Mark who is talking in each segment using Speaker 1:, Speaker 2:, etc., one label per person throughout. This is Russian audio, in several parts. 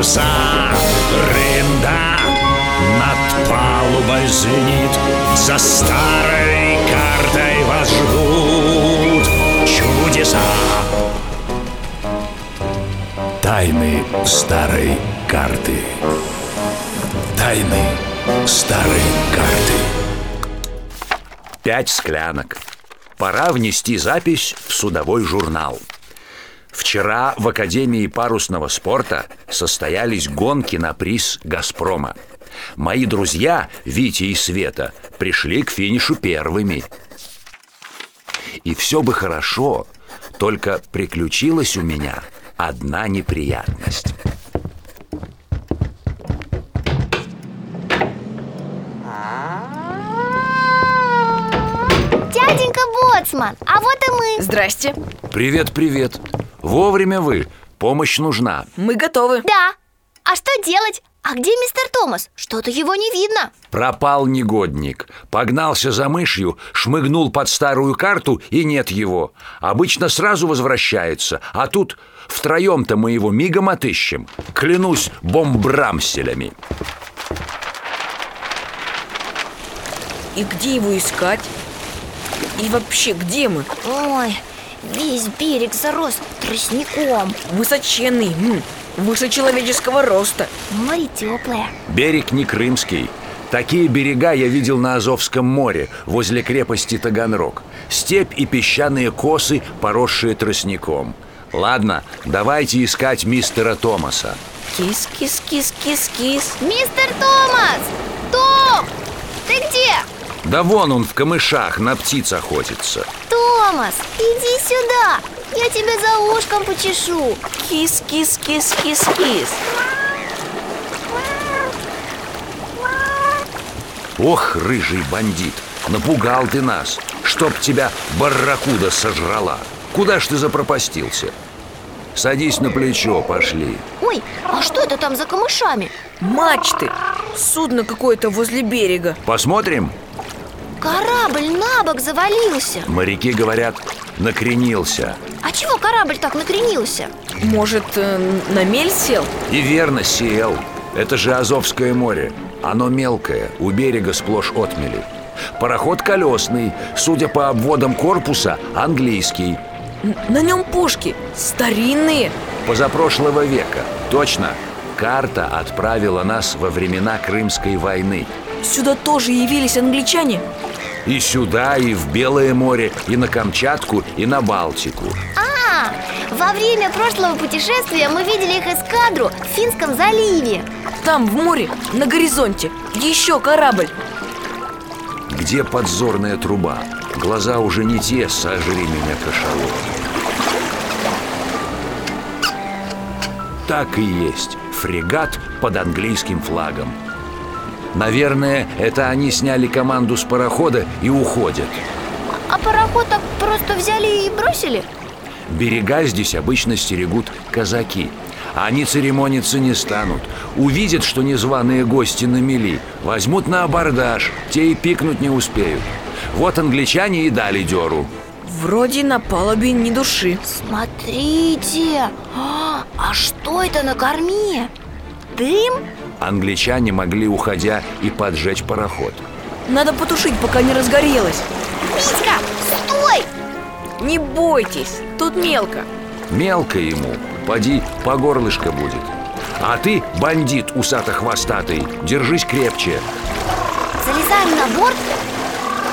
Speaker 1: паруса Рында над палубой звенит За старой картой вас ждут чудеса Тайны старой карты Тайны старой карты
Speaker 2: Пять склянок. Пора внести запись в судовой журнал. Вчера в Академии парусного спорта состоялись гонки на приз «Газпрома». Мои друзья, Витя и Света, пришли к финишу первыми. И все бы хорошо, только приключилась у меня одна неприятность.
Speaker 3: Боцман, а вот и мы
Speaker 4: Здрасте,
Speaker 2: Привет, привет. Вовремя вы. Помощь нужна.
Speaker 4: мы готовы
Speaker 3: Да, а что делать? А где мистер Томас? Что-то его не видно
Speaker 2: Пропал негодник. Погнался за мышью, шмыгнул под старую карту и нет его. Обычно сразу возвращается, а тут втроем-то мы его мигом отыщем. Клянусь бомбрамселями.
Speaker 4: И где его искать? И вообще, где мы?
Speaker 3: Ой, весь берег зарос тростником
Speaker 4: Высоченный, выше человеческого роста
Speaker 3: Море теплое
Speaker 2: Берег не крымский. Такие берега я видел на Азовском море, возле крепости Таганрог. Степь и песчаные косы, поросшие тростником. Ладно, давайте искать мистера Томаса.
Speaker 4: Кис-кис-кис-кис-кис
Speaker 3: Мистер Томас! Том! Ты где?
Speaker 2: Да вон он в камышах на птиц охотится.
Speaker 3: Томас, иди сюда Я тебя за ушком почешу
Speaker 4: Кис-кис-кис-кис-кис
Speaker 2: Ох, рыжий бандит, напугал ты нас Чтоб тебя барракуда сожрала Куда ж ты запропастился? Садись на плечо, пошли
Speaker 3: Ой, а что это там за камышами?
Speaker 4: Мачты Судно какое-то возле берега
Speaker 2: Посмотрим?
Speaker 3: Корабль на бок завалился.
Speaker 2: Моряки говорят, накренился.
Speaker 3: А чего корабль так накренился?
Speaker 4: Может, э, на мель сел?
Speaker 2: И верно сел. Это же Азовское море. Оно мелкое, у берега сплошь отмели. Пароход колесный, судя по обводам корпуса, английский.
Speaker 4: Н- На нем пушки Старинные.
Speaker 2: Позапрошлого века, точно. Карта отправила нас во времена Крымской войны
Speaker 4: Сюда тоже явились англичане?
Speaker 2: И сюда, и в Белое море, и на Камчатку, и на Балтику.
Speaker 3: А, во время прошлого путешествия мы видели их эскадру в Финском заливе.
Speaker 4: Там, в море, на горизонте Еще корабль.
Speaker 2: Где подзорная труба? Глаза уже не те, сожри меня кашалот Так и есть. Фрегат под английским флагом Наверное, это они сняли команду с парохода и уходят
Speaker 3: А пароход так просто взяли и бросили?
Speaker 2: Берега здесь обычно стерегут казаки Они церемониться не станут Увидят, что незваные гости на мели Возьмут на абордаж Те и пикнуть не успеют Вот англичане и дали дёру
Speaker 4: Вроде на палубе ни души
Speaker 3: Смотрите! А, а что это на корме? Дым?
Speaker 2: Англичане могли, уходя, и поджечь пароход
Speaker 4: Надо потушить, пока не разгорелось
Speaker 3: Витька, стой!
Speaker 4: Не бойтесь, тут мелко
Speaker 2: Мелко ему, поди, по горлышко будет А ты, бандит усато-хвостатый, держись крепче
Speaker 3: Залезаем на борт?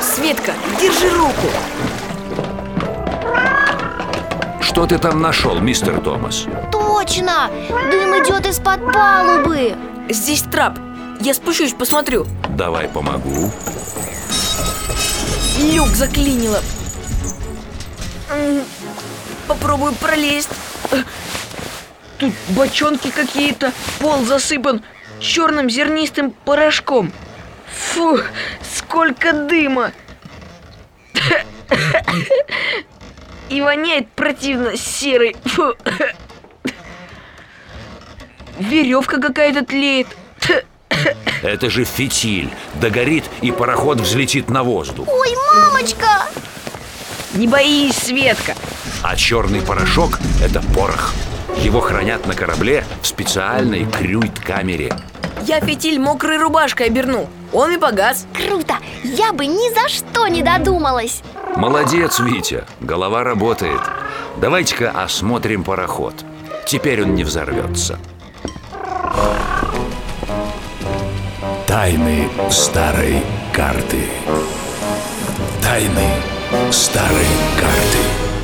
Speaker 4: Светка, держи руку
Speaker 2: Что ты там нашел, мистер Томас?
Speaker 3: Точно! Дым идет из-под палубы
Speaker 4: Здесь трап Я спущусь, посмотрю
Speaker 2: Давай помогу
Speaker 4: Люк заклинило Попробую пролезть Тут бочонки какие-то, пол засыпан черным зернистым порошком. Фу, сколько дыма! И воняет противно серый. Фу. Веревка какая-то тлеет.
Speaker 2: Это же фитиль. Догорит, и пароход взлетит на воздух.
Speaker 3: Ой, мамочка!
Speaker 4: Не боись, Светка.
Speaker 2: А черный порошок – это порох. Его хранят на корабле в специальной крюйт-камере.
Speaker 4: Я фитиль мокрой рубашкой обернул. Он и погас.
Speaker 3: Круто! Я бы ни за что не додумалась
Speaker 2: Молодец, Витя, голова работает. Давайте-ка осмотрим пароход. Теперь он не взорвется.
Speaker 1: Тайны старой карты. Тайны старой карты.